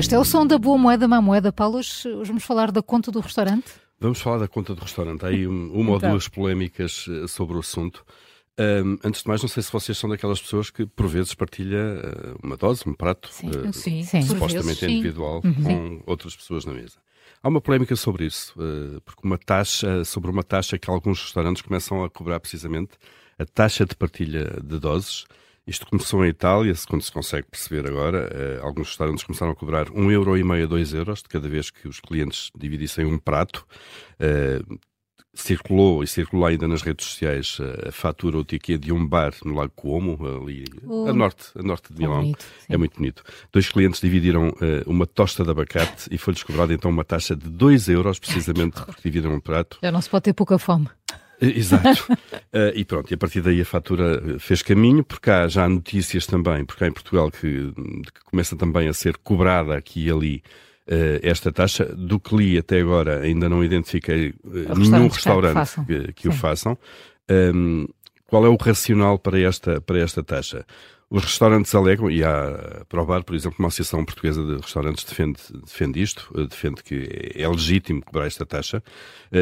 Este é o som da boa moeda, má moeda. Paulo, hoje vamos falar da conta do restaurante? Vamos falar da conta do restaurante. Há aí uma então. ou duas polémicas eh, sobre o assunto. Um, antes de mais, não sei se vocês são daquelas pessoas que por vezes partilha uh, uma dose, um prato, sim, uh, sim, sim. supostamente vezes, individual, uhum. com outras pessoas na mesa. Há uma polémica sobre isso, uh, porque uma taxa, sobre uma taxa que alguns restaurantes começam a cobrar precisamente, a taxa de partilha de doses. Isto começou em Itália, quando se consegue perceber agora, alguns restaurantes começaram a cobrar 1,5€ a 2 euros de cada vez que os clientes dividissem um prato circulou e circulou ainda nas redes sociais a fatura ou ticket de um bar no Lago Como, ali oh, a norte, a norte de Milão. É, bonito, é muito bonito. Dois clientes dividiram uh, uma tosta de abacate e foi descobrada então uma taxa de 2 euros, precisamente porque dividiram um prato. Já não se pode ter pouca fome. Exato. uh, e pronto, e a partir daí a fatura fez caminho, porque há já notícias também, porque há em Portugal que, que começa também a ser cobrada aqui e ali uh, esta taxa. Do que li até agora, ainda não identifiquei uh, nenhum restaurante que, que o façam. Um, qual é o racional para esta, para esta taxa? Os restaurantes alegam, e há provar, por exemplo, uma Associação Portuguesa de Restaurantes defende, defende isto, eh, defende que é legítimo cobrar esta taxa.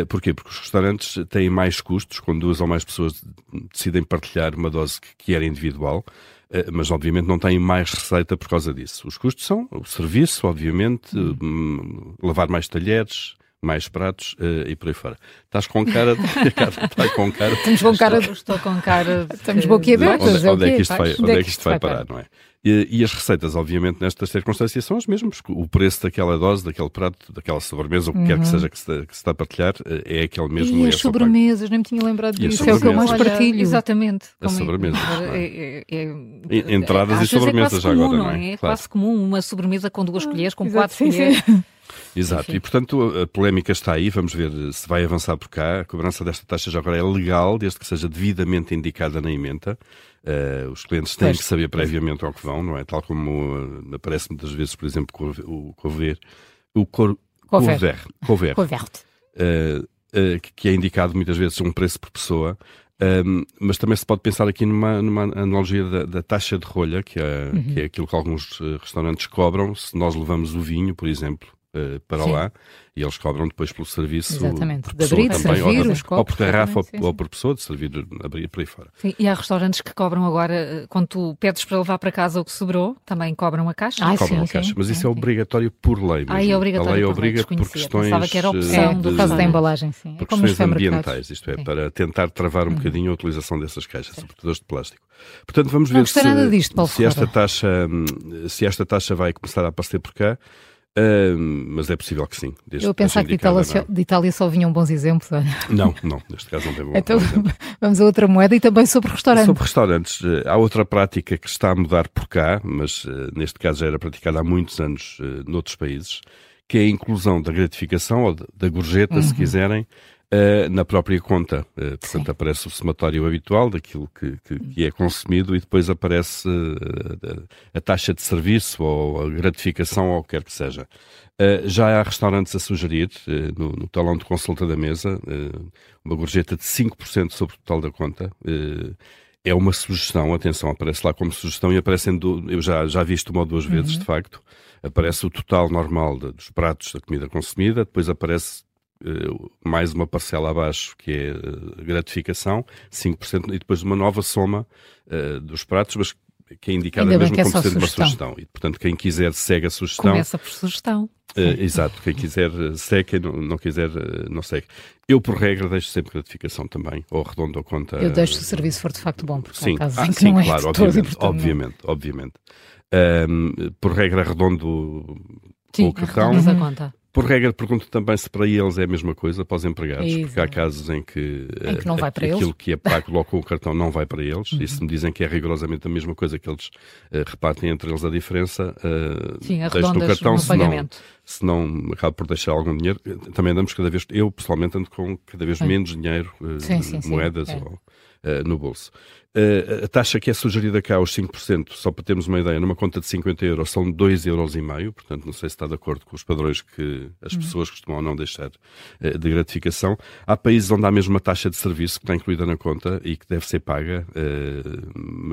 Porquê? Porque os restaurantes têm mais custos, quando duas ou mais pessoas decidem partilhar uma dose que era individual. Eh, mas obviamente não têm mais receita por causa disso. Os custos são o serviço, obviamente, hum. lavar mais talheres, mais pratos uh, e por aí fora. Estás com cara de. Está com cara. Estamos com cara. Estou com cara. Estamos boquiabertos. Onde, onde, é que isto vai, onde é que isto vai parar, não é? E, e, as receitas, obviamente, nestas circunstâncias são as mesmas. O preço daquela dose, daquele prato, daquela sobremesa, o que uhum. quer que uhum. seja que se, que se está a partilhar, eh, é aquele mesmo. E as sobremesas, nem me tinha lembrado disso. É o que eu mais partilho. Exatamente. As é sobremesas. É, é, é, Entradas e sobremesas já agora, não é? É quase comum uma sobremesa com duas colheres, com quatro colheres. Exato, Enfim. e portanto a polémica está aí, vamos ver se vai avançar por cá. A cobrança desta taxa já agora é legal, desde que seja devidamente indicada na emenda. Uh, os clientes têm pois. que saber previamente ao que vão, não é? Tal como uh, aparece muitas vezes, por exemplo, o cover, o cor, cover, cover, cover. Uh, que é indicado muitas vezes um preço por pessoa. Um, mas também se pode pensar aqui numa, numa analogia da, da, taxa de rolha, que é, uhum. que é aquilo que alguns restaurantes cobram se nós levamos o vinho, por exemplo, uh, para sim. lá e eles cobram depois pelo serviço Exatamente. por pessoa abrir, também, servir, ou, os copos, ou por garrafa sim, ou, por pessoa, de servir, abrir por aí fora. Sim, e há restaurantes que cobram agora, eh, quando tu pedes para levar para casa o que sobrou, também cobram a caixa? Ah, cobram a caixa, mas isso é obrigatório por lei mesmo. Ah, é obrigatório a lei por obriga lei, por questões... Pensava que era opção de, do caso da embalagem, sim. Por é questões ambientais, isto é, sim. para tentar travar um uhum. bocadinho a utilização dessas caixas, sim. sobretudo as de plástico. Portanto, vamos ver se, disto, se, esta taxa, hum, se esta taxa vai começar a aparecer por cá. Uh, mas é possível que sim. Eu pensava que de Itália, de Itália, só vinham bons exemplos. Não, não, neste caso não tem bom Então vamos a outra moeda e também sobre restaurantes. Sobre restaurantes, eh, há outra prática que está a mudar por cá, mas uh, neste caso já era praticada há muitos anos uh, noutros países, que é a inclusão da gratificação ou da gorjeta, uhum. se quiserem, uh, na própria conta. Uh, portanto, Sim. aparece o somatório habitual daquilo que, que, que é consumido e depois aparece uh, a taxa de serviço ou a gratificação ou o que quer que seja. já há restaurantes a sugerir, no, no, talão de consulta da mesa, uma gorjeta de 5% sobre o total da conta é uma sugestão, atenção, aparece lá como sugestão e aparecem, eu já, já vi isto uma ou duas vezes, uhum. de facto, aparece o total normal de, dos pratos da comida consumida, depois aparece mais uma parcela abaixo, que é eh, gratificação, 5%, e depois uma nova soma uh, dos pratos, mas que é indicada mesmo é como sendo uma sugestão. E, portanto, quem quiser segue a sugestão. Começa por sugestão. Uh, exato, quem quiser segue, quem não, não quiser não segue. Eu, por regra, deixo sempre gratificação também, ou arredondo a conta. Eu deixo se o serviço for de facto bom, porque sim, caso ah, sim, não é claro, obviamente, obviamente, obviamente. Um, por regra, arredondo sim, o cartão. A conta. Por regra, pergunto também se para eles é a mesma coisa, para os empregados, Exato. porque há casos em que, em que não para aquilo eles. que é pago logo com o cartão não vai para eles, uhum. e se me dizem que é rigorosamente a mesma coisa que eles uh, repartem entre eles a diferença, uh, Sim, deixo no cartão, no senão, senão acabo por deixar algum dinheiro. Também andamos cada vez, eu pessoalmente ando com cada vez menos dinheiro, uh, sim, sim, moedas sim, é. ou no bolso. Uh, a taxa que é sugerida cá, os 5%, só para termos uma ideia, numa conta de 50 euros são 2,5 euros, portanto não sei se está de acordo com os padrões que as uhum. pessoas costumam não deixar uh, de gratificação. Há países onde há mesmo uma taxa de serviço que está incluída na conta e que deve ser paga,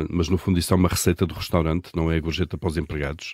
mas no fundo isso é uma receita do restaurante, não é a gorjeta para os empregados.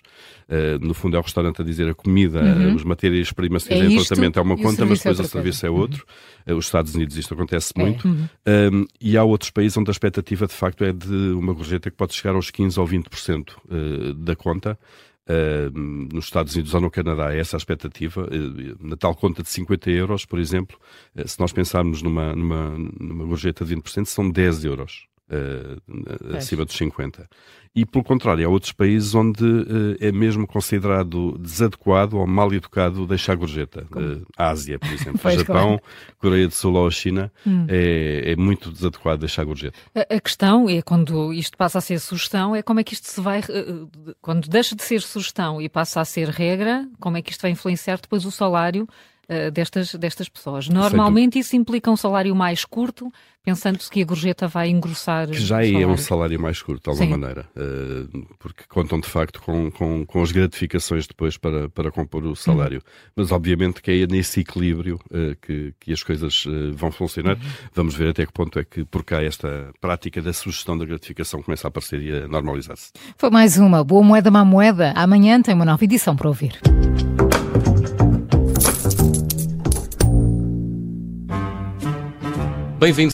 no fundo é o restaurante a dizer a comida, uhum. as matérias-primas que é em tratamento é uma conta, mas depois o serviço é outro. Uhum. Os Estados Unidos isto acontece é. muito. Uhum. Um, e há outros países onde a expectativa de facto é de uma gorjeta que pode chegar aos 15 ou 20% eh, da conta. Uh, nos Estados Unidos ou no Canadá é essa a expectativa. Uh, na tal conta de 50 euros, por exemplo, se nós pensarmos numa, numa, numa gorjeta de 20%, são 10 euros uh, acima dos 50. E, pelo contrário, há outros países onde uh, é mesmo considerado desadequado ou mal educado deixar gorjeta. Uh, Ásia, por exemplo. Japão, Coreia do Sul ou China, hum. é, é, muito desadequado deixar gorjeta. A, a, questão é, quando isto passa a ser sugestão, é como é que isto se vai, quando deixa de ser sugestão e passa a ser regra, como é que isto vai influenciar depois o salário uh, destas, destas pessoas. Normalmente isso implica um salário mais curto, pensando-se que a gorjeta vai engrossar. Que já é um salário mais curto, de alguma Sim. maneira, uh, porque contam de facto com, com, com, as gratificações depois para, para compor o salário. Uhum. Mas obviamente que é nesse equilíbrio uh, que, que as coisas vão funcionar. Uhum. Vamos ver até que ponto é que por cá esta prática da sugestão da gratificação começa a aparecer e a normalizar-se. Foi mais uma Boa Moeda, Má Moeda. Amanhã tem uma nova edição para ouvir. Bem-vindos.